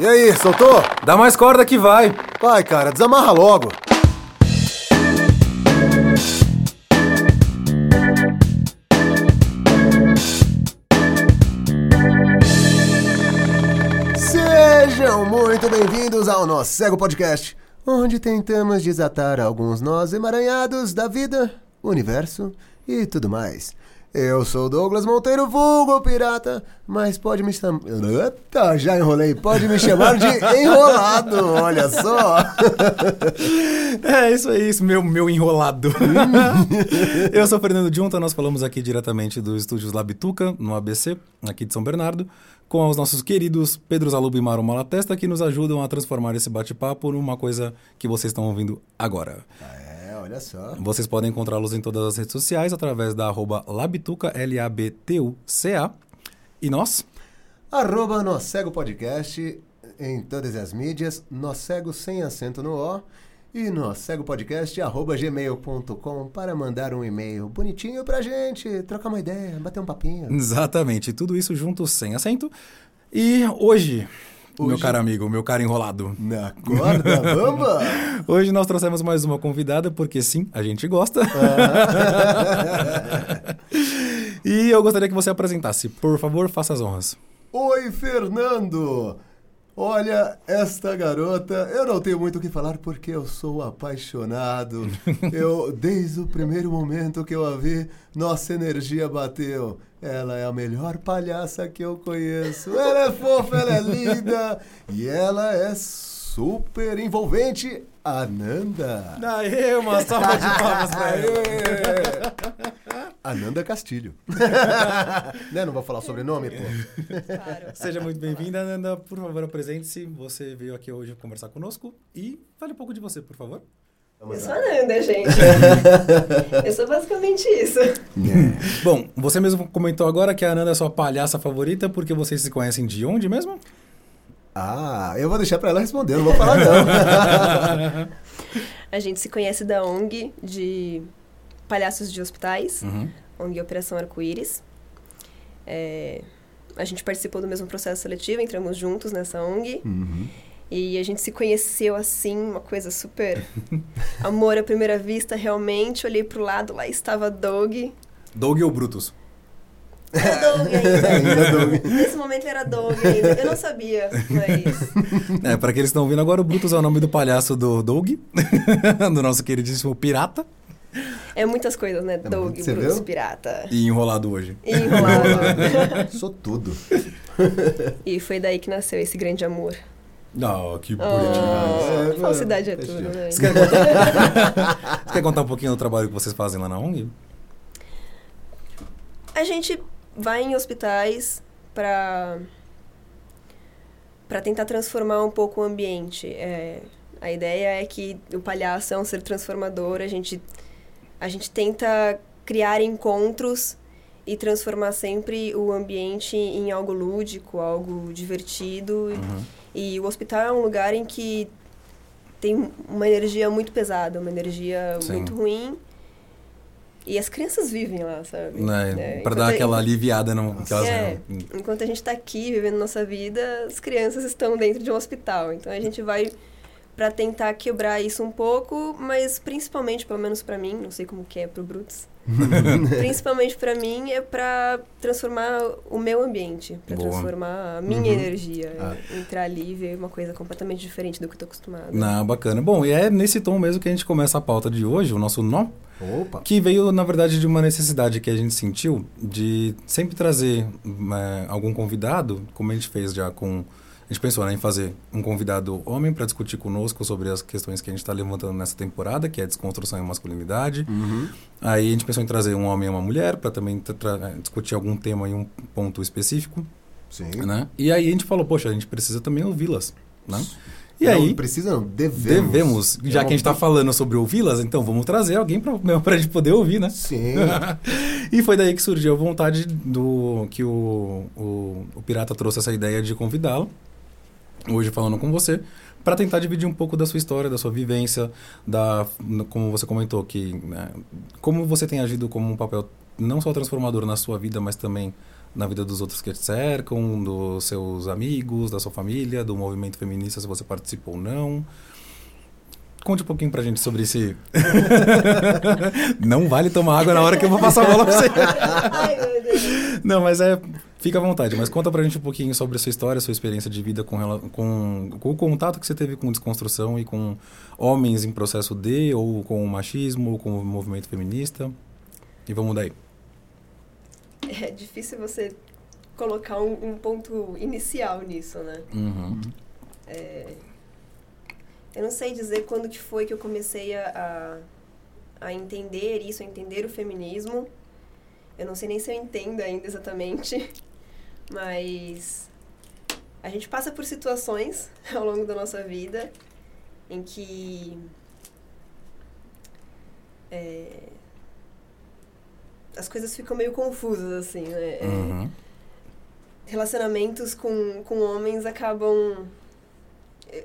E aí, soltou? Dá mais corda que vai. Vai, cara, desamarra logo. Sejam muito bem-vindos ao nosso Cego Podcast, onde tentamos desatar alguns nós emaranhados da vida, universo e tudo mais. Eu sou Douglas Monteiro, vulgo pirata, mas pode me chamar. Eita, já enrolei. Pode me chamar de enrolado, olha só. É, isso é isso, meu, meu enrolado. Eu sou o Fernando Junta, nós falamos aqui diretamente dos estúdios Labituca, no ABC, aqui de São Bernardo, com os nossos queridos Pedro Zalubo e Maro Malatesta, que nos ajudam a transformar esse bate-papo numa coisa que vocês estão ouvindo agora. É, olha só. Vocês podem encontrá-los em todas as redes sociais através da arroba Labituca, L-A-B-T-U-C-A. E nós? Arroba Nó Cego Podcast em todas as mídias, Nó Cego sem acento no O e Nó Cego Podcast arroba gmail.com para mandar um e-mail bonitinho pra gente, trocar uma ideia, bater um papinho. Exatamente, tudo isso junto sem acento. E hoje, meu Hoje? caro amigo, meu caro enrolado, Na corda, bamba! hoje nós trouxemos mais uma convidada, porque sim, a gente gosta. e eu gostaria que você apresentasse. Por favor, faça as honras. Oi, Fernando! Olha, esta garota, eu não tenho muito o que falar porque eu sou apaixonado. Eu, desde o primeiro momento que eu a vi, nossa energia bateu. Ela é a melhor palhaça que eu conheço. Ela é fofa, ela é linda e ela é super envolvente. Ananda. Aê, uma salva de palmas pra! Ananda Castilho. né? Não vou falar sobrenome, pô. Seja muito bem-vinda, Nanda. Por favor, apresente-se. Você veio aqui hoje conversar conosco e fale um pouco de você, por favor. Eu sou a Nanda, gente. eu sou basicamente isso. Bom, você mesmo comentou agora que a Nanda é sua palhaça favorita porque vocês se conhecem de onde mesmo? Ah, eu vou deixar pra ela responder, não vou falar não. A gente se conhece da ONG de Palhaços de Hospitais, Uhum. ONG Operação Arco-Íris. É, a gente participou do mesmo processo seletivo, entramos juntos nessa ONG. Uhum. E a gente se conheceu assim, uma coisa super amor à primeira vista, realmente. Olhei pro lado, lá estava Doug. Doug ou Brutus? Era Doug ainda. Doug. Nesse momento era Doug ainda. Eu não sabia, mas... É, para aqueles que estão ouvindo agora, o Brutus é o nome do palhaço do Doug, do nosso queridíssimo pirata, É muitas coisas, né? Doug, Você Bruce, viu? Pirata. e enrolado hoje. E enrolado. Sou tudo. e foi daí que nasceu esse grande amor. Ah, que bonitinho. Oh, falsidade é Deixa tudo, né? Você quer, contar... Você quer contar um pouquinho do trabalho que vocês fazem lá na ONG? A gente vai em hospitais pra para tentar transformar um pouco o ambiente. É, a ideia é que o palhaço é um ser transformador. A gente a gente tenta criar encontros e transformar sempre o ambiente em algo lúdico, algo divertido. Uhum. E o hospital é um lugar em que tem uma energia muito pesada, uma energia Sim. muito ruim. E as crianças vivem lá, sabe? Né? É, Pra enquanto dar a- aquela aliviada no. que elas- É. Enquanto a gente tá aqui vivendo nossa vida, as crianças estão dentro de um hospital. Então a gente vai pra tentar quebrar isso um pouco, mas principalmente, pelo menos pra mim, não sei como que é pro Brutus. principalmente pra mim é pra transformar o meu ambiente, pra Boa. transformar a minha Uhum. energia, Ah. entrar ali e ver uma coisa completamente diferente do que eu tô acostumada. Não, bacana. Bom, e é nesse tom mesmo que a gente começa a pauta de hoje, o nosso nó, Opa. que veio, na verdade, de uma necessidade que a gente sentiu de sempre trazer é, algum convidado, como a gente fez já com. A gente pensou né, em fazer um convidado homem para discutir conosco sobre as questões que a gente está levantando nessa temporada, que é desconstrução e masculinidade. Uhum. Aí a gente pensou em trazer um homem e uma mulher para também tra- discutir algum tema em um ponto específico, Sim. né? E aí a gente falou, poxa, a gente precisa também ouvi-las, né? E não, aí Precisa não, devemos. devemos, já que a gente está falando sobre ouvi-las, então vamos trazer alguém para a gente poder ouvir, né? Sim. e foi daí que surgiu a vontade do que o, o, o Pirata trouxe essa ideia de convidá-lo, hoje falando com você, para tentar dividir um pouco da sua história, da sua vivência, da como você comentou que né, como você tem agido como um papel não só transformador na sua vida, mas também na vida dos outros que te cercam, dos seus amigos, da sua família, do movimento feminista, se você participou ou não. Conte um pouquinho pra gente sobre esse. não vale tomar água na hora que eu vou passar a bola pra você. Não, mas é. Fica à vontade, mas conta pra gente um pouquinho sobre a sua história, a sua experiência de vida com, com, com o contato que você teve com desconstrução e com homens em processo de, ou com o machismo, ou com o movimento feminista. E vamos daí. É difícil você colocar um, um ponto inicial nisso, né? Uhum. É, eu não sei dizer quando que foi que eu comecei a, a, a entender isso, a entender o feminismo. Eu não sei nem se eu entendo ainda exatamente, mas a gente passa por situações ao longo da nossa vida em que é, as coisas ficam meio confusas, assim, né? Uhum. relacionamentos com, com homens acabam.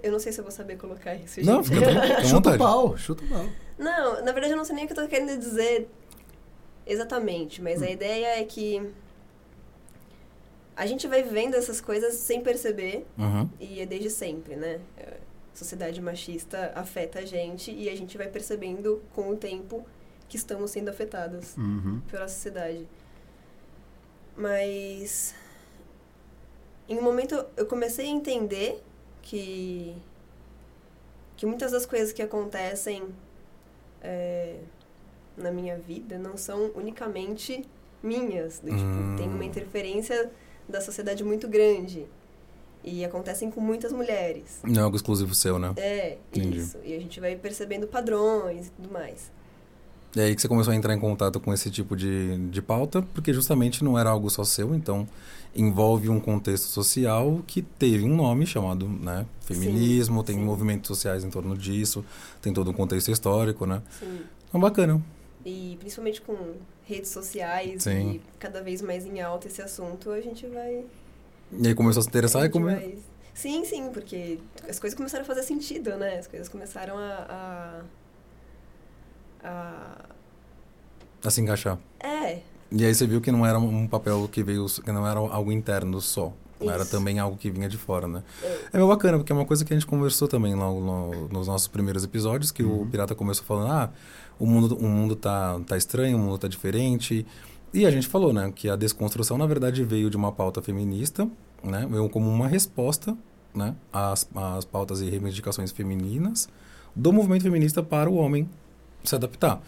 Eu- não sei se eu vou saber colocar isso. Não, gente. fica tranquilo, fica Chuta o pau, chuta o pau. Não, na verdade eu não sei nem o que eu tô querendo dizer exatamente, mas Hum. a ideia é que a gente vai vivendo essas coisas sem perceber Uhum. e é desde sempre, né? É, A sociedade machista afeta a gente e a gente vai percebendo com o tempo que estamos sendo afetadas Uhum. pela sociedade. Mas em um momento eu comecei a entender que que muitas das coisas que acontecem é, na minha vida não são unicamente minhas. Do, tipo, Hum. tem uma interferência da sociedade muito grande e acontecem com muitas mulheres. Não é algo exclusivo seu, né? É, Entendi. isso. E a gente vai percebendo padrões e tudo mais. E aí que você começou a entrar em contato com esse tipo de, de pauta, porque justamente não era algo só seu, então envolve um contexto social que teve um nome chamado né, feminismo, Sim, tem sim. movimentos sociais em torno disso, tem todo um contexto histórico, né? Sim. Então, bacana. E principalmente com redes sociais Sim. e cada vez mais em alta esse assunto, a gente vai. E aí começou a se interessar a e come... vai- Sim, sim, porque as coisas começaram a fazer sentido, né? As coisas começaram a. a, a... a se encaixar. É, E aí você viu que não era um papel que veio, que não era algo interno só. Era Isso. também algo que vinha de fora, né? É. É meio bacana, porque é uma coisa que a gente conversou também logo no- nos nossos primeiros episódios, que o Pirata começou falando, ah, o mundo, o mundo tá, tá estranho, o mundo tá diferente. E a gente falou, né, que a desconstrução, na verdade, veio de uma pauta feminista, né? Veio como uma resposta, né, às, às pautas e reivindicações femininas do movimento feminista para o homem se adaptar.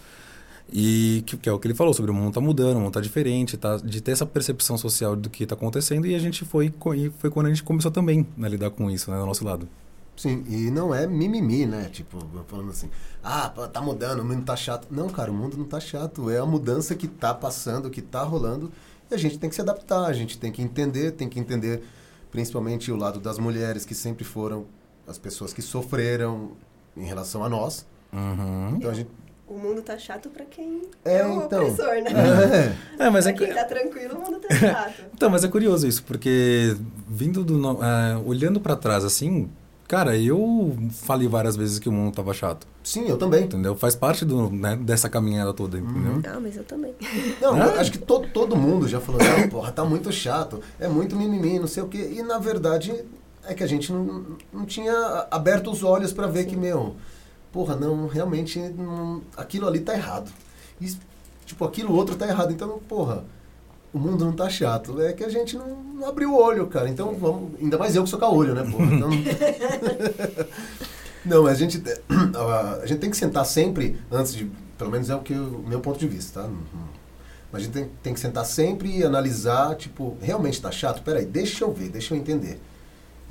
E que, que é o que ele falou sobre o mundo tá mudando, o mundo tá diferente, tá, de ter essa percepção social do que tá acontecendo e a gente foi, e foi quando a gente começou também né, a lidar com isso, né, do nosso lado. Sim, e não é mimimi, né? Tipo, falando assim, ah, tá mudando, o mundo tá chato. Não, cara, o mundo não tá chato. É a mudança que tá passando, que tá rolando. E a gente tem que se adaptar, a gente tem que entender, tem que entender principalmente o lado das mulheres, que sempre foram as pessoas que sofreram em relação a nós. Uhum. Então a gente. O mundo tá chato pra quem É, é, o então. opressor, né? É, É, mas é, pra que- quem tá tranquilo, o mundo tá chato. então, mas é curioso isso, porque vindo do. no- é, olhando pra trás assim, cara, eu falei várias vezes que o mundo tava chato, sim, eu também. entendeu? Faz parte do, né, dessa caminhada toda, entendeu? Ah, mas eu também. Não, Ah. eu acho que todo, todo mundo já falou, não, porra, tá muito chato, é muito mimimi, não sei o quê. E na verdade é que a gente não, não tinha aberto os olhos pra ver que, meu, porra, não, realmente não- aquilo ali tá errado. E, tipo, aquilo outro tá errado. Então, porra, o mundo não tá chato. É que a gente não, não abriu o olho, cara. Então vamos. Ainda mais eu que sou caolho, né, porra? Então, não, mas a gente, a gente tem que sentar sempre antes de. Pelo menos é o que o meu ponto de vista, tá? Mas a gente tem, tem que sentar sempre e analisar, tipo, realmente tá chato? Peraí, deixa eu ver, deixa eu entender.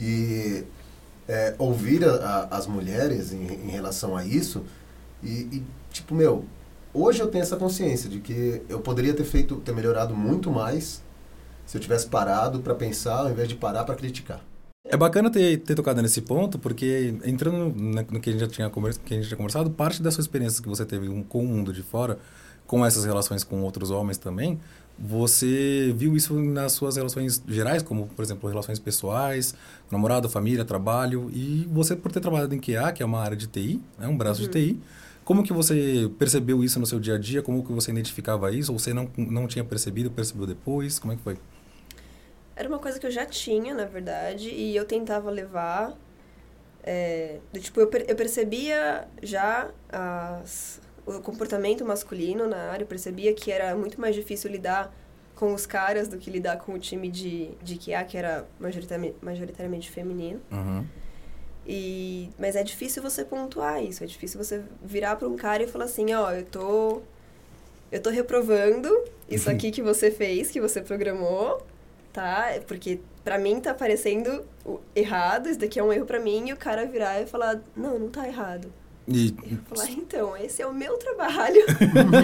E é, ouvir a- a- as mulheres em, em relação a isso e, e, tipo, meu, hoje eu tenho essa consciência de que eu poderia ter feito, ter melhorado muito mais se eu tivesse parado para pensar ao invés de parar para criticar. É bacana ter, ter tocado nesse ponto, porque entrando na- no que a gente já tinha, que a gente tinha conversado, parte das suas experiências que você teve com o mundo de fora, com essas relações com outros homens também, você viu isso nas suas relações gerais, como, por exemplo, relações pessoais, namorado, família, trabalho, e você, por ter trabalhado em QA, que é uma área de TI, né, um braço de TI, como que você percebeu isso no seu dia a dia? Como que você identificava isso? Ou você não, não tinha percebido, percebeu depois? Como é que foi? uma coisa que eu já tinha, na verdade, e eu tentava levar. É, tipo, eu, per- eu percebia já as, o comportamento masculino na área, eu percebia que era muito mais difícil lidar com os caras do que lidar com o time de, de QA, que era majoritariamente, majoritariamente feminino. Uhum. E, mas é difícil você pontuar isso, é difícil você virar para um cara e falar assim, ó, eu tô eu tô reprovando isso aqui que você fez, que você programou, tá? Porque pra mim tá parecendo errado, isso daqui é um erro pra mim, e o cara virar e falar, não, não tá errado. E Eu falar, então, esse é o meu trabalho.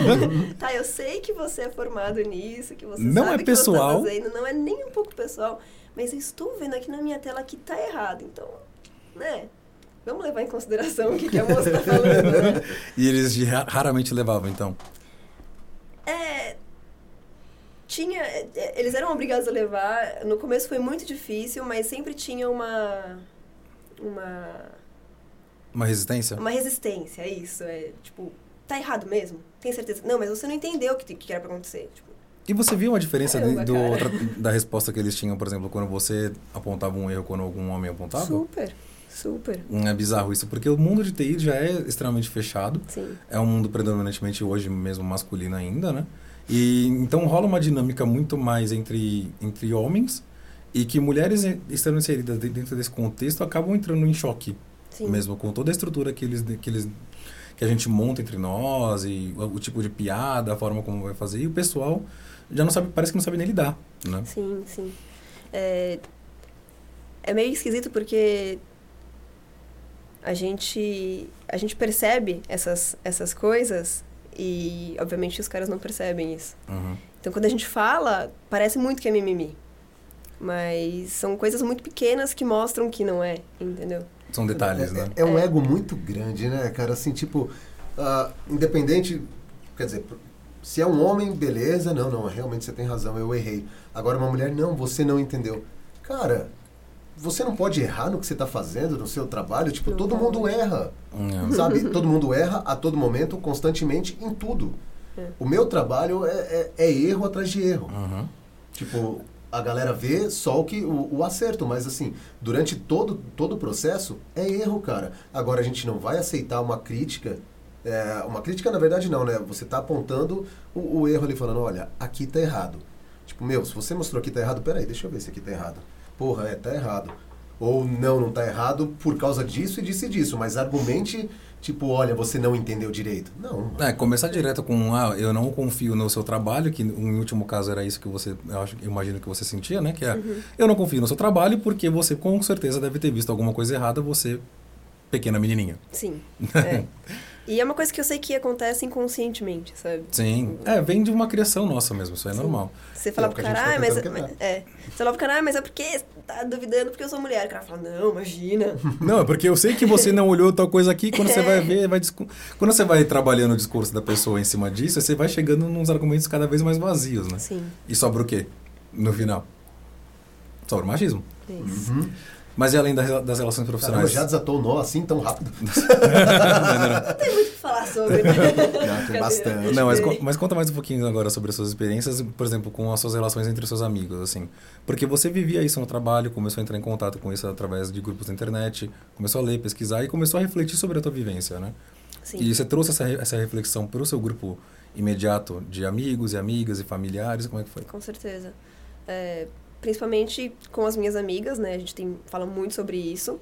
tá, eu sei que você é formado nisso, que você Não sabe é o que você pessoal. tá fazendo, não é nem um pouco pessoal, mas eu estou vendo aqui na minha tela que tá errado, então, né? Vamos levar em consideração o que, que a moça tá falando, né? E eles ra- raramente levavam, então. É. Tinha. é, é, Eles eram obrigados a levar. No começo foi muito difícil, mas sempre tinha uma. Uma. Uma resistência? Uma resistência, é isso. É tipo, tá errado mesmo? Tem certeza? Não, mas você não entendeu o que, que era pra acontecer. Tipo, E você viu a diferença Caramba, do, da resposta que eles tinham, por exemplo, quando você apontava um erro quando algum homem apontava? super, super. Hum, É bizarro isso, porque o mundo de TI já é extremamente fechado. Sim. É um mundo predominantemente hoje mesmo masculino ainda, né? E então rola uma dinâmica muito mais entre, entre homens e que mulheres eh, estando inseridas de- dentro desse contexto acabam entrando em choque Sim. mesmo com toda a estrutura que eles que eles que a gente monta entre nós e o, o tipo de piada, a forma como vai fazer e o pessoal já não sabe, parece que não sabe nem lidar, né? Sim, sim. É, é meio esquisito porque a gente, a gente percebe essas, essas coisas e, obviamente, os caras não percebem isso. Uhum. Então, quando a gente fala, parece muito que é mimimi. Mas são coisas muito pequenas que mostram que não é, entendeu? São detalhes, é, né? é- é um É. ego muito grande, né, cara? Assim, tipo, ah, independente. Quer dizer, se é um homem, beleza, não, não, realmente você tem razão, eu errei. Agora, uma mulher, não, você não entendeu. Cara, você não pode errar no que você está fazendo, no seu trabalho. Tipo, todo mundo erra. Hum, Sabe? Todo mundo erra a todo momento, constantemente, em tudo. É. O meu trabalho é, é- é erro atrás de erro. Uhum. Tipo, a galera vê só o, que, o, o acerto, mas assim, durante todo, todo o processo, é erro, cara. Agora, a gente não vai aceitar uma crítica. é, uma crítica, na verdade, não, né? Você tá apontando o, o erro ali, falando, olha, aqui tá errado. Tipo, meu, se você mostrou que tá errado, peraí, deixa eu ver se aqui tá errado. Porra, é, tá errado. Ou não, não tá errado por causa disso e disso e disso. Mas argumente, tipo, olha, você não entendeu direito. Não. É, começar direto com, ah, eu não confio no seu trabalho, que em último caso era isso que você, eu, acho, eu imagino que você sentia, né? Que é, eu não confio no seu trabalho porque você com certeza deve ter visto alguma coisa errada, você, pequena menininha. Sim. É. e é uma coisa que eu sei que acontece inconscientemente, sabe? Sim. É, vem de uma criação nossa mesmo, isso é Sim. normal. Você fala É, pro cara, tá ah, mas, é. Você fala pro cara, ah, mas é porque você tá duvidando porque eu sou mulher. O cara fala, não, imagina. Não, é porque eu sei que você não olhou tal coisa aqui, quando você vai ver, vai quando você vai trabalhando o discurso da pessoa em cima disso, você vai chegando nos argumentos cada vez mais vazios, né? Sim, E sobra o quê? No final? Sobra o machismo. isso. Uhum. Mas e além das das relações Caramba, profissionais? já desatou o nó assim tão rápido. Não tem muito o que falar sobre. né? Já tem bastante. Não, mas, mas conta mais um pouquinho agora sobre as suas experiências, por exemplo, com as suas relações entre os seus amigos, assim. Porque você vivia isso no trabalho, começou a entrar em contato com isso através de grupos da internet, começou a ler, pesquisar e começou a refletir sobre a tua vivência, né? Sim. E você trouxe essa, essa reflexão para o seu grupo imediato de amigos e amigas e familiares, como é que foi? Com certeza. É, principalmente com as minhas amigas, né? A gente tem, fala muito sobre isso.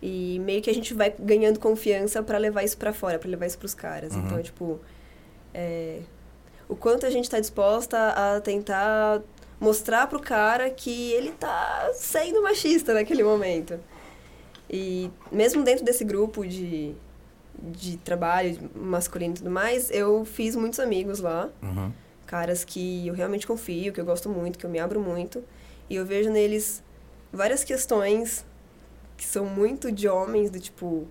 E meio que a gente vai ganhando confiança pra levar isso pra fora, pra levar isso pros caras. Uhum. Então, tipo, é, o quanto a gente tá disposta a tentar mostrar pro cara que ele tá sendo machista naquele momento. E mesmo dentro desse grupo de, de trabalho masculino e tudo mais, eu fiz muitos amigos lá Uhum. caras que eu realmente confio, que eu gosto muito, que eu me abro muito. E eu vejo neles várias questões que são muito de homens, do tipo,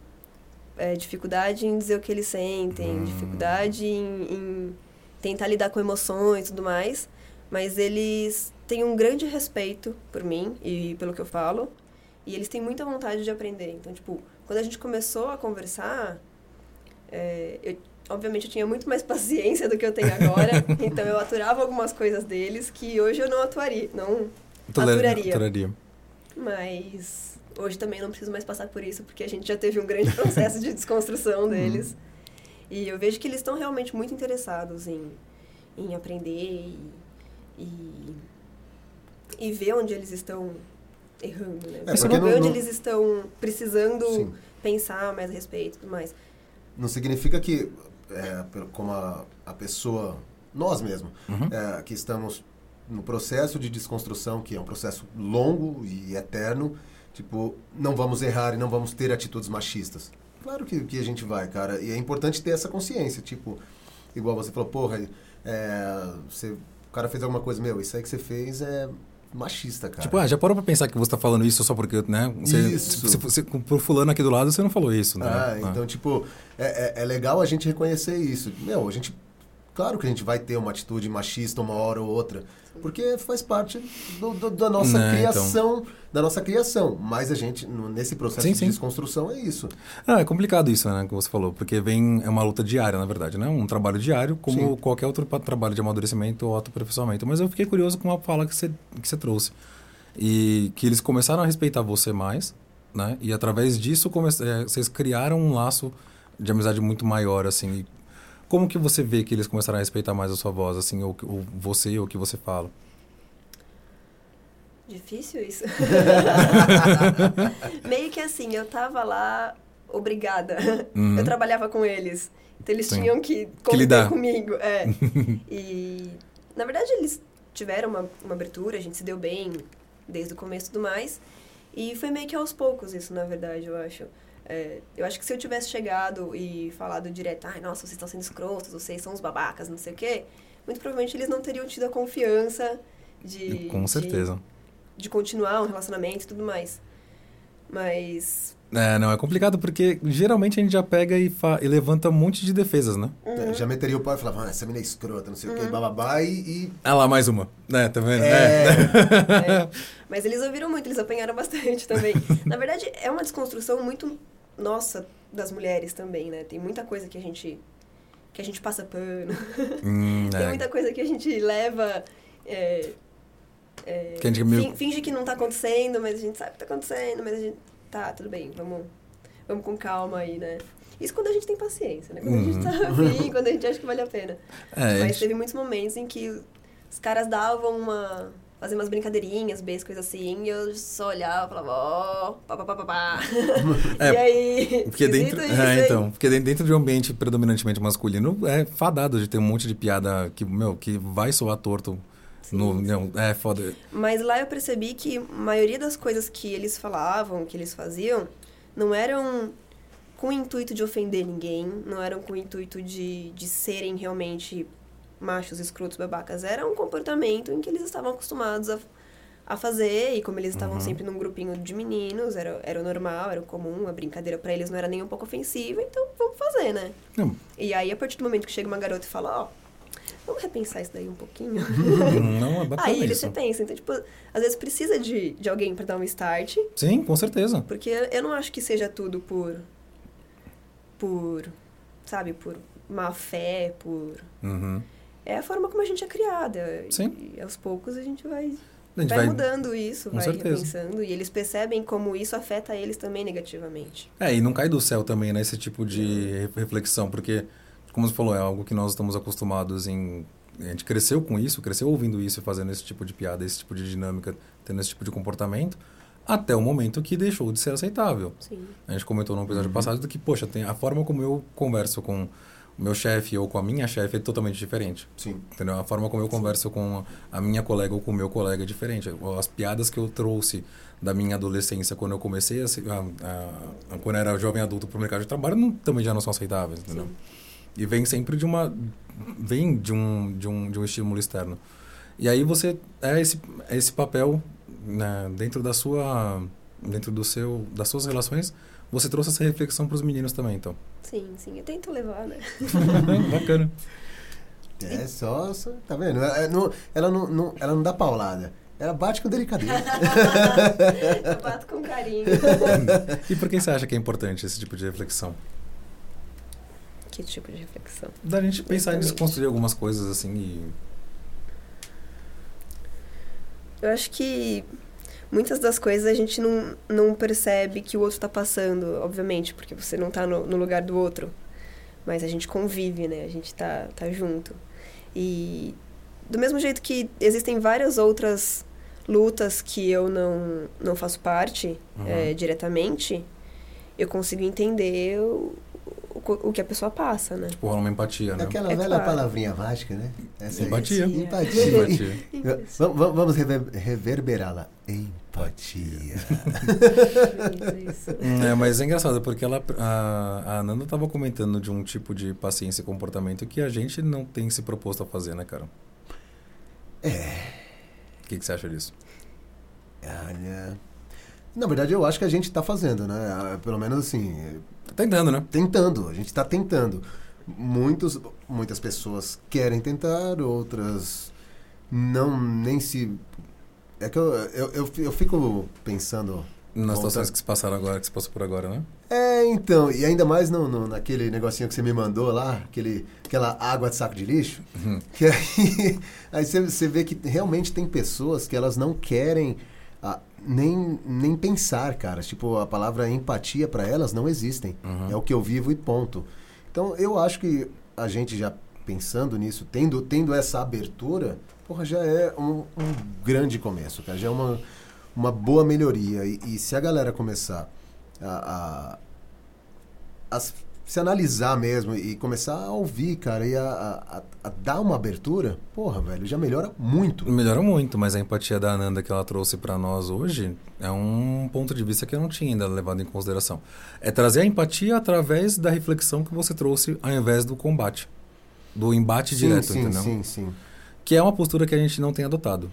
é, dificuldade em dizer o que eles sentem, Hum. dificuldade em, em tentar lidar com emoções e tudo mais. Mas eles têm um grande respeito por mim e pelo que eu falo. E eles têm muita vontade de aprender. Então, tipo, quando a gente começou a conversar, é, eu, obviamente eu tinha muito mais paciência do que eu tenho agora. então eu aturava algumas coisas deles que hoje eu não atuaria. Não, aturaria. aturaria. Mas hoje também não preciso mais passar por isso, porque a gente já teve um grande processo de desconstrução deles. E eu vejo que eles estão realmente muito interessados em, em aprender e, e, e ver onde eles estão errando, né? É, Ver não- onde não- eles estão precisando Sim. pensar mais a respeito e tudo mais. Não significa que, é, como a, a pessoa, nós mesmos, Uhum. é, que estamos no processo de desconstrução, que é um processo longo e eterno, tipo, não vamos errar e não vamos ter atitudes machistas. Claro que, que a gente vai, cara, e é importante ter essa consciência, tipo, igual você falou, porra, é, você, o cara fez alguma coisa, meu, isso aí que você fez é machista, cara. Tipo, ah, já parou pra pensar que você tá falando isso só porque, né? Você, Isso. Se, se, se, pro fulano aqui do lado, você não falou isso, né? Ah, então, tipo, é, é, é legal a gente reconhecer isso. Meu, a gente. Claro que a gente vai ter uma atitude machista uma hora ou outra. Porque faz parte do, do- da nossa Né, criação. Da nossa criação. Mas a gente, no- nesse processo Sim, de sim. desconstrução, é isso. Ah, é complicado isso, né, que você falou, porque vem é uma luta diária, na verdade, né? Um trabalho diário, como Sim. qualquer outro trabalho de amadurecimento ou autoaperfeiçoamento. Mas eu fiquei curioso com uma fala que você, que você trouxe. E que eles começaram a respeitar você mais, né? E através disso, come- é, vocês criaram um laço de amizade muito maior, assim. Como que você vê que eles começaram a respeitar mais a sua voz, assim, ou, ou você, ou o que você fala? Difícil isso. Meio que assim, eu tava lá obrigada. Uhum. Eu trabalhava com eles. Então eles Sim. tinham que conviver lidar. comigo. É. e na verdade eles tiveram uma, uma abertura, a gente se deu bem desde o começo e tudo mais. E foi meio que aos poucos isso, na verdade, eu acho. É, eu acho que se eu tivesse chegado e falado direto, ai, nossa, vocês estão sendo escrotos, vocês são os babacas, não sei o quê, muito provavelmente eles não teriam tido a confiança de. Com de- certeza. de continuar um relacionamento e tudo mais. Mas. É, não, é complicado porque geralmente a gente já pega e, fa- e levanta um monte de defesas, né? Uhum. Já meteria o pau e falava, ah, essa menina é escrota, não sei o que, bababá, e. e Ah lá, mais uma. É, tá vendo? É. É. Mas eles ouviram muito, eles apanharam bastante também. Na verdade, é uma desconstrução muito nossa das mulheres também, né? Tem muita coisa que a gente que a gente passa pano. Hum, Tem é. muita coisa que a gente leva é, é, Que a gente finge que não tá acontecendo, mas a gente sabe que tá acontecendo, mas a gente tá, tudo bem, vamos vamos com calma aí, né? Isso quando a gente tem paciência, né? Quando a gente tá afim, quando a gente acha que vale a pena. É, Mas teve muitos momentos em que os caras davam uma. faziam umas brincadeirinhas, beijos, coisas assim, e eu só olhava e falava, ó, pá, pá, pá, pá, pá. É, e aí? Porque dentro, é, então, porque dentro de um ambiente predominantemente masculino é fadado de ter um monte de piada que, meu, que vai soar torto. No, Sim, não, é foda. Mas lá eu percebi que a maioria das coisas que eles falavam, que eles faziam, não eram com o intuito de ofender ninguém, não eram com o intuito de, de serem realmente machos, escrotos, babacas. Era um comportamento em que eles estavam acostumados a, a fazer, e como eles estavam Uhum. sempre num grupinho de meninos, era, era o normal, era o comum, a brincadeira pra eles não era nem um pouco ofensiva, então vamos fazer, né? Não, E aí, a partir do momento que chega uma garota e fala, ó, vamos repensar isso daí um pouquinho. não é bacana Aí eles isso. repensam. Então, tipo, às vezes precisa de, de alguém pra dar um start, Sim, com certeza. porque eu não acho que seja tudo por. por. sabe, por má fé, por. Uhum. É a forma como a gente é criada. Sim. E aos poucos a gente vai, A gente vai, vai, mudando isso, vai certeza. repensando. E eles percebem como isso afeta eles também negativamente. É, e não cai do céu também, né, esse tipo de re- reflexão, porque, como você falou, é algo que nós estamos acostumados em... A gente cresceu com isso, cresceu ouvindo isso e fazendo esse tipo de piada, esse tipo de dinâmica, tendo esse tipo de comportamento, até o momento que deixou de ser aceitável. Sim. A gente comentou no episódio passado do que, poxa, tem a forma como eu converso com o meu chefe ou com a minha chefe é totalmente diferente. Sim. Entendeu? A forma como eu converso com a minha colega ou com o meu colega é diferente. As piadas que eu trouxe da minha adolescência quando eu comecei a, a- a- quando eu era jovem adulto para o mercado de trabalho não, também já não são aceitáveis, entendeu? Sim. E vem sempre de uma vem de um de um, de um estímulo externo. E aí você é esse é esse papel né, dentro da sua dentro do seu das suas relações, você trouxe essa reflexão para os meninos também, então. Sim, sim. Eu tento levar, né? Bacana. É só, só- tá vendo? Ela não, ela não, não- ela não dá paulada. Ela bate com delicadeza. Eu bato com carinho. E por que você acha que é importante esse tipo de reflexão? Que tipo de reflexão? Da gente pensar em desconstruir algumas coisas assim e. Eu acho que muitas das coisas a gente não, não percebe que o outro está passando, obviamente, porque você não está no, no, lugar do outro. Mas a gente convive, né? A gente tá, tá junto. E do mesmo jeito que existem várias outras lutas que eu não, não faço parte uhum. é, diretamente, eu consigo entender o, o, o, que a pessoa passa, né? Tipo, uma empatia, né? Aquela é velha claro. palavrinha mágica, né? Essa empatia. Empatia. empatia. vamos rever, reverberá-la. Empatia. é, mas é engraçado, porque ela, a, a Ananda estava comentando de um tipo de paciência e comportamento que a gente não tem se proposto a fazer, né, cara? É. O que, que você acha disso? Olha. Na verdade, eu acho que a gente está fazendo, né? Pelo menos assim. Tá tentando, né? Tentando, a gente está tentando. Muitos, muitas pessoas querem tentar, outras não nem se. É que eu, eu, eu, eu fico pensando. Nas situações que se passaram agora, que se passou por agora, né? É, então, e ainda mais no, no, naquele negocinho que você me mandou lá, aquele, aquela água de saco de lixo, uhum. que aí, aí você, você vê que realmente tem pessoas que elas não querem a, nem, nem pensar, cara. Tipo, a palavra empatia para elas não existem. Uhum. É o que eu vivo e ponto. Então, eu acho que a gente já pensando nisso, tendo, tendo essa abertura, porra, já é um, um grande começo, cara. Já é uma, uma boa melhoria. E, e se a galera começar a, a, a se analisar mesmo e começar a ouvir, cara, e a, a, a, dar uma abertura, porra, velho, já melhora muito. Melhora muito, mas a empatia da Ananda que ela trouxe para nós hoje é um ponto de vista que eu não tinha ainda levado em consideração. É trazer a empatia através da reflexão que você trouxe ao invés do combate. Do embate sim, direto, sim, entendeu? Sim, sim. Que é uma postura que a gente não tem adotado.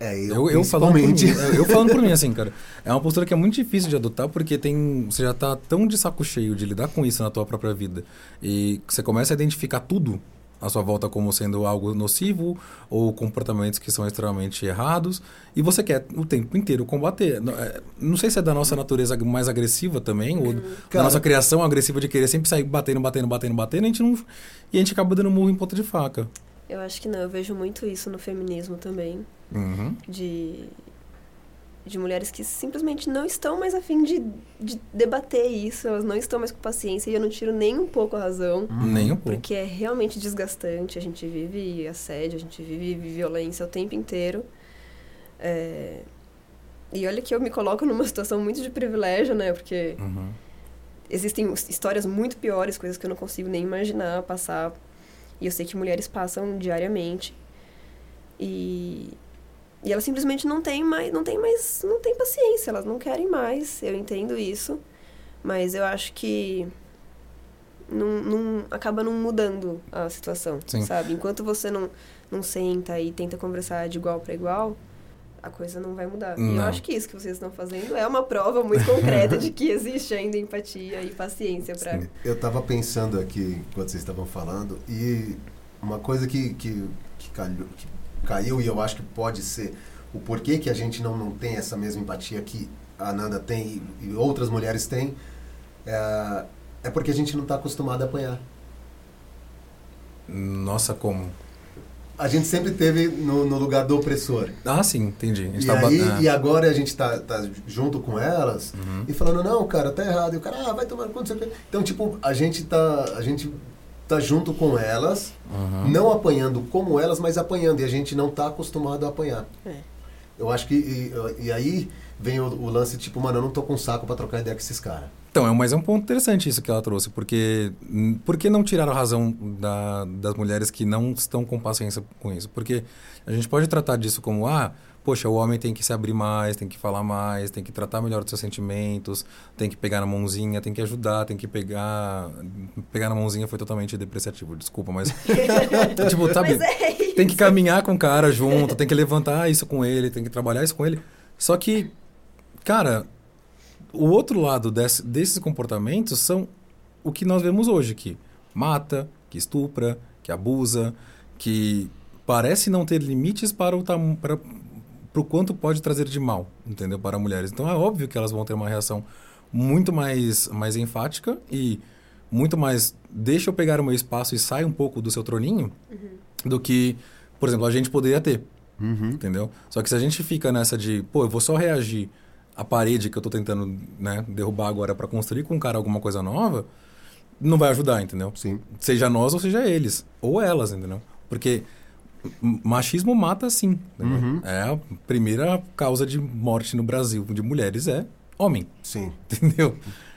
É, eu, eu, eu falando por mim, eu falando por mim, assim, cara. É uma postura que é muito difícil de adotar porque tem, você já tá tão de saco cheio de lidar com isso na tua própria vida. E você começa a identificar tudo à sua volta como sendo algo nocivo ou comportamentos que são extremamente errados e você quer o tempo inteiro combater. Não é, sei se é da nossa natureza mais agressiva também ou Cara, da nossa criação agressiva de querer sempre sair batendo, batendo, batendo, batendo, a gente não e a gente acaba dando murro em ponta de faca. Eu acho que não, eu vejo muito isso no feminismo também. Uhum. De, de mulheres que simplesmente não estão mais afim de, de debater isso, elas não estão mais com paciência e eu não tiro nem um pouco a razão. Uhum. Nem um pouco. Porque é realmente desgastante, a gente vive assédio, a gente vive violência o tempo inteiro. É... E olha que eu me coloco numa situação muito de privilégio, né? Porque uhum. existem histórias muito piores, coisas que eu não consigo nem imaginar passar. E eu sei que mulheres passam diariamente. E e elas simplesmente não têm mais, não têm mais, não têm paciência, elas não querem mais. Eu entendo isso, mas eu acho que não, não acaba não mudando a situação, Sim. sabe? Enquanto você não não senta e tenta conversar de igual para igual, a coisa não vai mudar. Não. E eu acho que isso que vocês estão fazendo é uma prova muito concreta de que existe ainda empatia e paciência para. Eu estava pensando aqui enquanto vocês estavam falando e uma coisa que que, que, calhou, que caiu e eu acho que pode ser o porquê que a gente não, não tem essa mesma empatia que a Ananda tem e, e outras mulheres têm é, é porque a gente não está acostumado a apanhar. Nossa, como? A gente sempre teve no, no lugar do opressor. Ah, sim, entendi. E, tá aí, e agora a gente está tá junto com elas uhum. e falando, não, cara, tá errado. E o cara, ah, vai tomar conta. Então, tipo, a gente tá. A gente tá junto com elas, uhum. não apanhando como elas, mas apanhando. E a gente não tá acostumado a apanhar. É. Eu acho que. E, e aí vem o, o, lance, tipo, mano, eu não tô com saco para trocar ideia com esses caras. Então, é, mas é um ponto interessante isso que ela trouxe, porque por que não tirar a razão da, das mulheres que não estão com paciência com isso? Porque a gente pode tratar disso como, ah, poxa, o homem tem que se abrir mais, tem que falar mais, tem que tratar melhor os seus sentimentos, tem que pegar na mãozinha, tem que ajudar, tem que pegar. Pegar na mãozinha foi totalmente depreciativo, desculpa, mas. tipo, sabe? É tem que caminhar com o cara junto, tem que levantar isso com ele, tem que trabalhar isso com ele. Só que, cara, o outro lado desse, desses comportamentos são o que nós vemos hoje, que mata, que estupra, que abusa, que parece não ter limites para o, para, para o quanto pode trazer de mal, entendeu? Para mulheres. Então é óbvio que elas vão ter uma reação muito mais, mais enfática e muito mais deixa eu pegar o meu espaço e sai um pouco do seu troninho uhum. do que, por exemplo, a gente poderia ter. Uhum. Entendeu? Só que se a gente fica nessa de, pô, eu vou só reagir à parede que eu tô tentando né, derrubar agora para construir com o cara alguma coisa nova, não vai ajudar, entendeu? Sim. Seja nós ou seja eles. Ou elas, entendeu? Porque machismo mata sim. Uhum. É a primeira causa de morte no Brasil de mulheres é homem. Sim. Entendeu?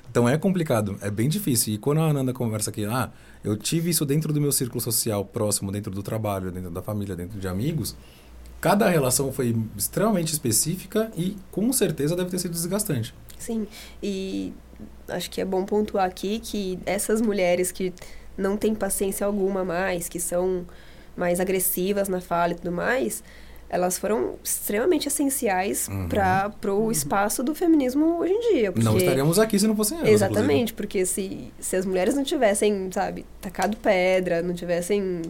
Então é complicado, é bem difícil. E quando a Ananda conversa aqui, ah, eu tive isso dentro do meu círculo social próximo, dentro do trabalho, dentro da família, dentro de amigos, cada relação foi extremamente específica e com certeza deve ter sido desgastante. Sim, e acho que é bom pontuar aqui que essas mulheres que não têm paciência alguma mais, que são mais agressivas na fala e tudo mais, elas foram extremamente essenciais Uhum. para o espaço do feminismo hoje em dia. Porque... Não estaríamos aqui se não fossem elas. Exatamente, porque se, se as mulheres não tivessem, sabe, tacado pedra, não tivessem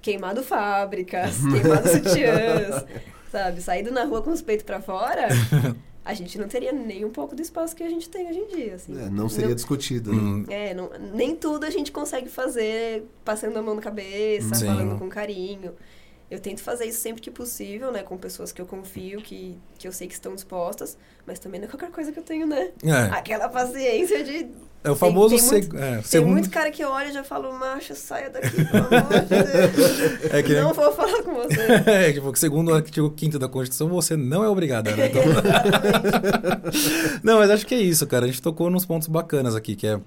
queimado fábricas, queimado sutiãs, sabe, saído na rua com os peitos pra fora, a gente não teria nem um pouco do espaço que a gente tem hoje em dia, assim. É, não seria discutido. né? Hum, É, não- nem tudo a gente consegue fazer passando a mão na cabeça, Sim. falando com carinho. Eu tento fazer isso sempre que possível, né? Com pessoas que eu confio, que, que eu sei que estão dispostas. Mas também não é qualquer coisa que eu tenho, né? é, Aquela paciência de... é o famoso tem seg- muito- é, Tem segundo. muito cara que olha e já fala, macho, saia daqui, pelo amor de Deus. É que Não vou falar com você. É, tipo, segundo o artigo 5 da Constituição, você não é obrigada, né? Então- não, mas acho que é isso, cara. A gente tocou nos pontos bacanas aqui, que é,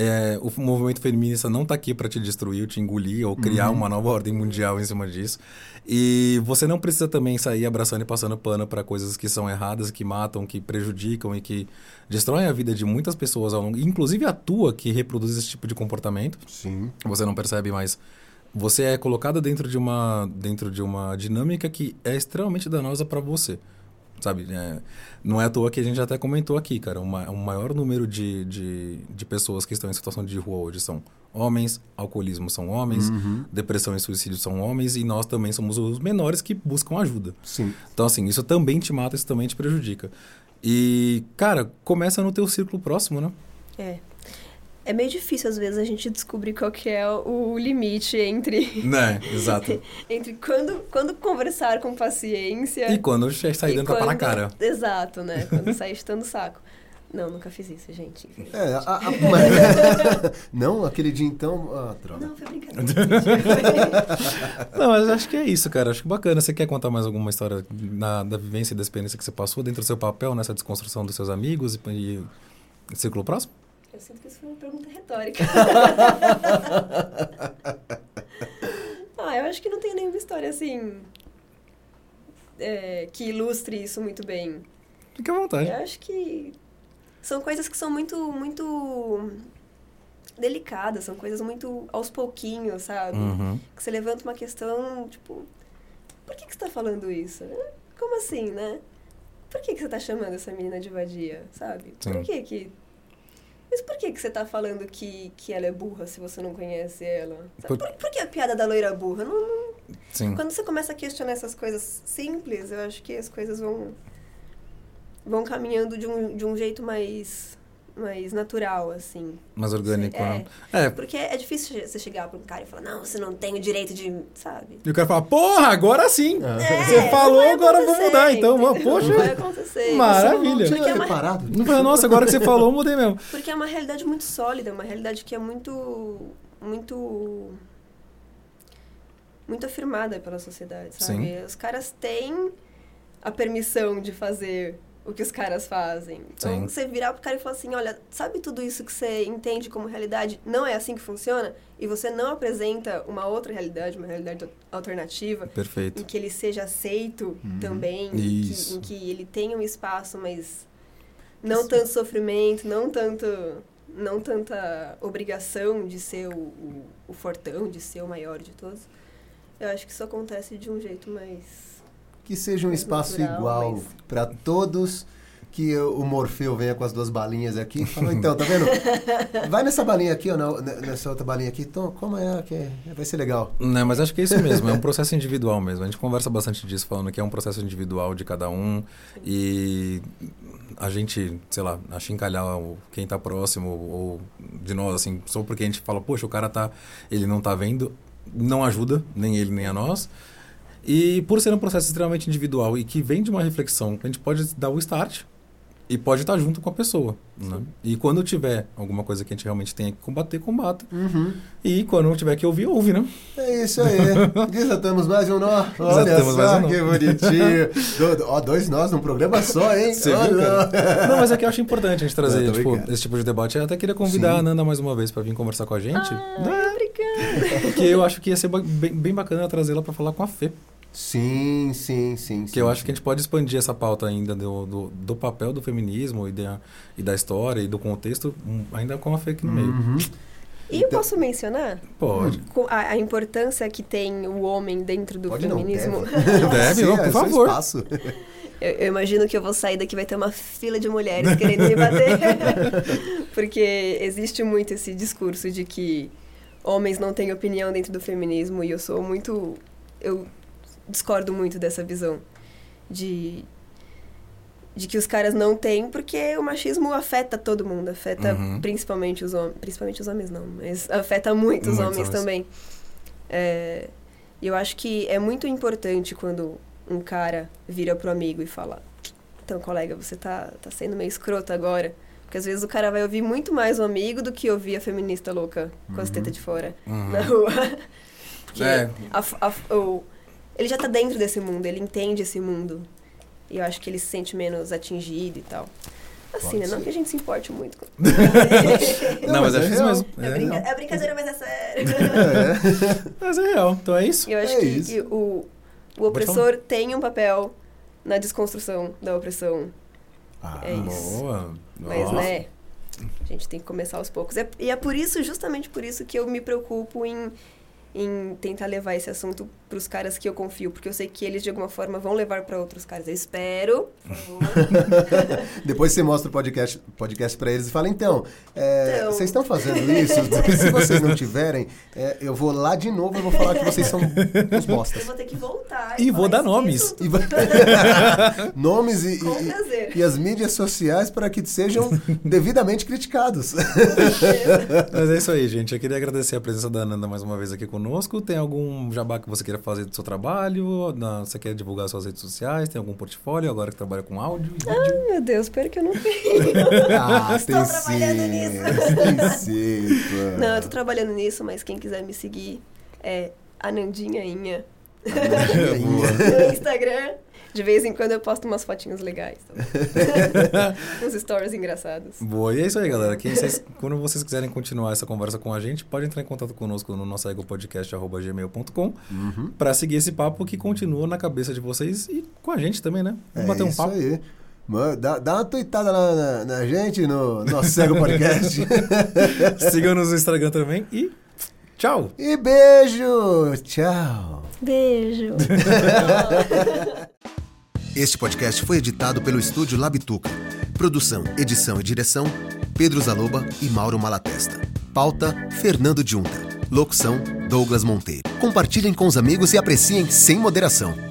é, o movimento feminista não tá aqui para te destruir, te engolir ou criar uma nova ordem mundial em cima disso. E você não precisa também sair abraçando e passando pano para coisas que são erradas, que matam, que prejudicam e que destroem a vida de muitas pessoas ao longo, inclusive a tua que reproduz esse tipo de comportamento Sim. você não percebe, mas você é colocado dentro de uma dentro de uma dinâmica que é extremamente danosa para você. Sabe? É, não é à toa que a gente até comentou aqui, cara. Uma, um maior número de, de, de pessoas que estão em situação de rua hoje são homens, alcoolismo são homens, Uhum. depressão e suicídio são homens, e nós também somos os menores que buscam ajuda. Sim. Então, assim, isso também te mata, isso também te prejudica. E, cara, começa no teu círculo próximo, né? É. É meio difícil, às vezes, a gente descobrir qual que é o limite entre, Né, exato. entre quando, quando conversar com paciência... E quando sair dando tapa na quando- cara. Exato, né? Quando sair chutando o saco. Não, nunca fiz isso, gente. É, a- a- mas- não, aquele dia então. Ah, droga. Não, foi brincadeira. Não, mas acho que é isso, cara. Acho que bacana. Você quer contar mais alguma história na, da vivência e da experiência que você passou dentro do seu papel nessa desconstrução dos seus amigos e, e círculo próximo? Eu sinto que isso foi uma pergunta retórica. ah, eu acho que não tem nenhuma história assim. é, que ilustre isso muito bem. Fique à vontade. Eu acho que são coisas que são muito, muito delicadas, são coisas muito aos pouquinhos, sabe? Uhum. Que você levanta uma questão, tipo, por que, que você tá falando isso? Como assim, né? Por que, que você tá chamando essa menina de vadia, sabe? Sim. Por que que... Mas por que, que você tá falando que, que ela é burra se você não conhece ela? Por- Por, por que a piada da loira burra? Não, não- Sim. Quando você começa a questionar essas coisas simples, eu acho que as coisas vão vão caminhando de um, de um jeito mais mais natural, assim. Mais orgânico, É. né? É. Porque é difícil você chegar pra um cara e falar, não, você não tem o direito de, sabe? E o cara fala, porra, agora sim! É. Você não falou, agora eu vou mudar, então, entendeu? poxa. Não vai acontecer. Maravilha. Você não tinha é uma- reparado? Não falei, nossa, agora que você falou, eu mudei mesmo. Porque é uma realidade muito sólida, uma realidade que é muito. muito. muito afirmada pela sociedade, sabe? Sim. Os caras têm a permissão de fazer o que os caras fazem. Então, Sim. você virar pro cara e falar assim: olha, sabe tudo isso que você entende como realidade não é assim que funciona? E você não apresenta uma outra realidade, uma realidade alternativa, Perfeito. em que ele seja aceito também, em Isso. que, em que ele tenha um espaço, mas não tanto sofrimento, não tanto não tanta obrigação de ser o, o, o fortão, de ser o maior de todos. Eu acho que isso acontece de um jeito mais Que seja um espaço igual mas- pra todos. Que o Morfeu venha com as duas balinhas aqui e fala, então, tá vendo? Vai nessa balinha aqui, ou não, nessa outra balinha aqui. Então, como é que é? vai ser legal. Não, mas acho que é isso mesmo, é um processo individual mesmo. A gente conversa bastante disso, falando que é um processo individual de cada um e a gente, sei lá, achincalhar o- quem tá próximo ou de nós, assim, só porque a gente fala, poxa, o cara tá, ele não tá vendo, não ajuda, nem ele nem a nós. E por ser um processo extremamente individual e que vem de uma reflexão, a gente pode dar o start e pode estar junto com a pessoa. Né? E quando tiver alguma coisa que a gente realmente tenha que combater, combata. Uhum. E quando tiver que ouvir, ouve, né? É isso aí. Desatamos mais um nó. Olha Desatamos só mais um nó. que bonitinho. Do- ó, dois nós num programa só, hein? Você viu, Olha. cara? Não, mas é que eu acho importante a gente trazer Não, tipo, esse tipo de debate. Eu até queria convidar Sim. a Nanda mais uma vez para vir conversar com a gente. Ah, né? obrigada. Porque eu acho que ia ser bem, bem bacana trazê-la para falar com a Fê. Sim, sim, sim. Que eu acho que a gente pode expandir essa pauta ainda do, do, do papel do feminismo e da, e da história e do contexto, um, ainda com a aqui no meio. Uhum. E eu Então- posso mencionar Pode. a, a importância que tem o homem dentro do Pode não, feminismo? deve. Deve, Sim, não, é por seu favor. espaço. Eu, eu imagino que eu vou sair daqui vai ter uma fila de mulheres querendo me bater. Porque existe muito esse discurso de que homens não têm opinião dentro do feminismo e eu sou muito. Eu discordo muito dessa visão de. De que os caras não têm, porque o machismo afeta todo mundo, afeta Uhum. principalmente os homens. Principalmente os homens não, mas afeta muito os homens homens. também. É, e eu acho que é muito importante quando um cara vira pro amigo e fala: Então, colega, você tá, tá sendo meio escroto agora. Porque às vezes o cara vai ouvir muito mais o amigo do que ouvir a feminista louca com as tetas de fora Uhum. na rua. Porque É. a a o- ele já tá dentro desse mundo, ele entende esse mundo. E eu acho que ele se sente menos atingido e tal. Assim, né? Não que a gente se importe muito com. Não, mas mas é é isso real. mesmo. É, É, brinca- real. é brincadeira, mas é sério. É. Mas é real. Então é isso. Eu acho É que, isso. que o, o opressor tem um papel na desconstrução da opressão. Ah, É isso. Boa. Mas, Ó. né, a gente tem que começar aos poucos. É- E é por isso, justamente por isso, que eu me preocupo em, em tentar levar esse assunto pros caras que eu confio. Porque eu sei que eles, de alguma forma, vão levar pra outros caras. Eu espero, por favor. Depois você mostra o podcast, podcast pra eles e fala, então, é, Então. vocês estão fazendo isso? Se vocês não tiverem, é, eu vou lá de novo e vou falar que vocês são uns eu bostas. vou ter que voltar. E vou falar dar nomes. E Nomes e, e- e as mídias sociais para que sejam devidamente criticados. Mas é isso aí, gente. Eu queria agradecer a presença da Nanda mais uma vez aqui conosco. Tem algum jabá que você queira fazer do seu trabalho? Na- Você quer divulgar suas redes sociais? Tem algum portfólio agora que trabalha com áudio vídeo? Ai, meu Deus, espero que eu não tenha. Ah, Estou tem trabalhando sim, nisso. Tem sim. Não, eu tô trabalhando nisso, mas quem quiser me seguir é Anandinhainha no Instagram. De vez em quando eu posto umas fotinhas legais. Uns stories engraçados. Boa, e é isso aí, galera. Quem vocês- quando vocês quiserem continuar essa conversa com a gente, pode entrar em contato conosco no nosso egopodcast.gmail.com Uhum. para seguir esse papo que continua na cabeça de vocês e com a gente também, né? É Vamos bater um isso papo. aí. Mano, dá, dá uma tuitada lá na, na gente, no nosso Cego Podcast. Siga-nos no Instagram também e tchau! e beijo! Tchau! Beijo. Este podcast foi editado pelo estúdio Labituca. Produção, edição e direção: Pedro Zaloba e Mauro Malatesta. Pauta: Fernando Junta. Locução: Douglas Monteiro. Compartilhem com os amigos e apreciem sem moderação.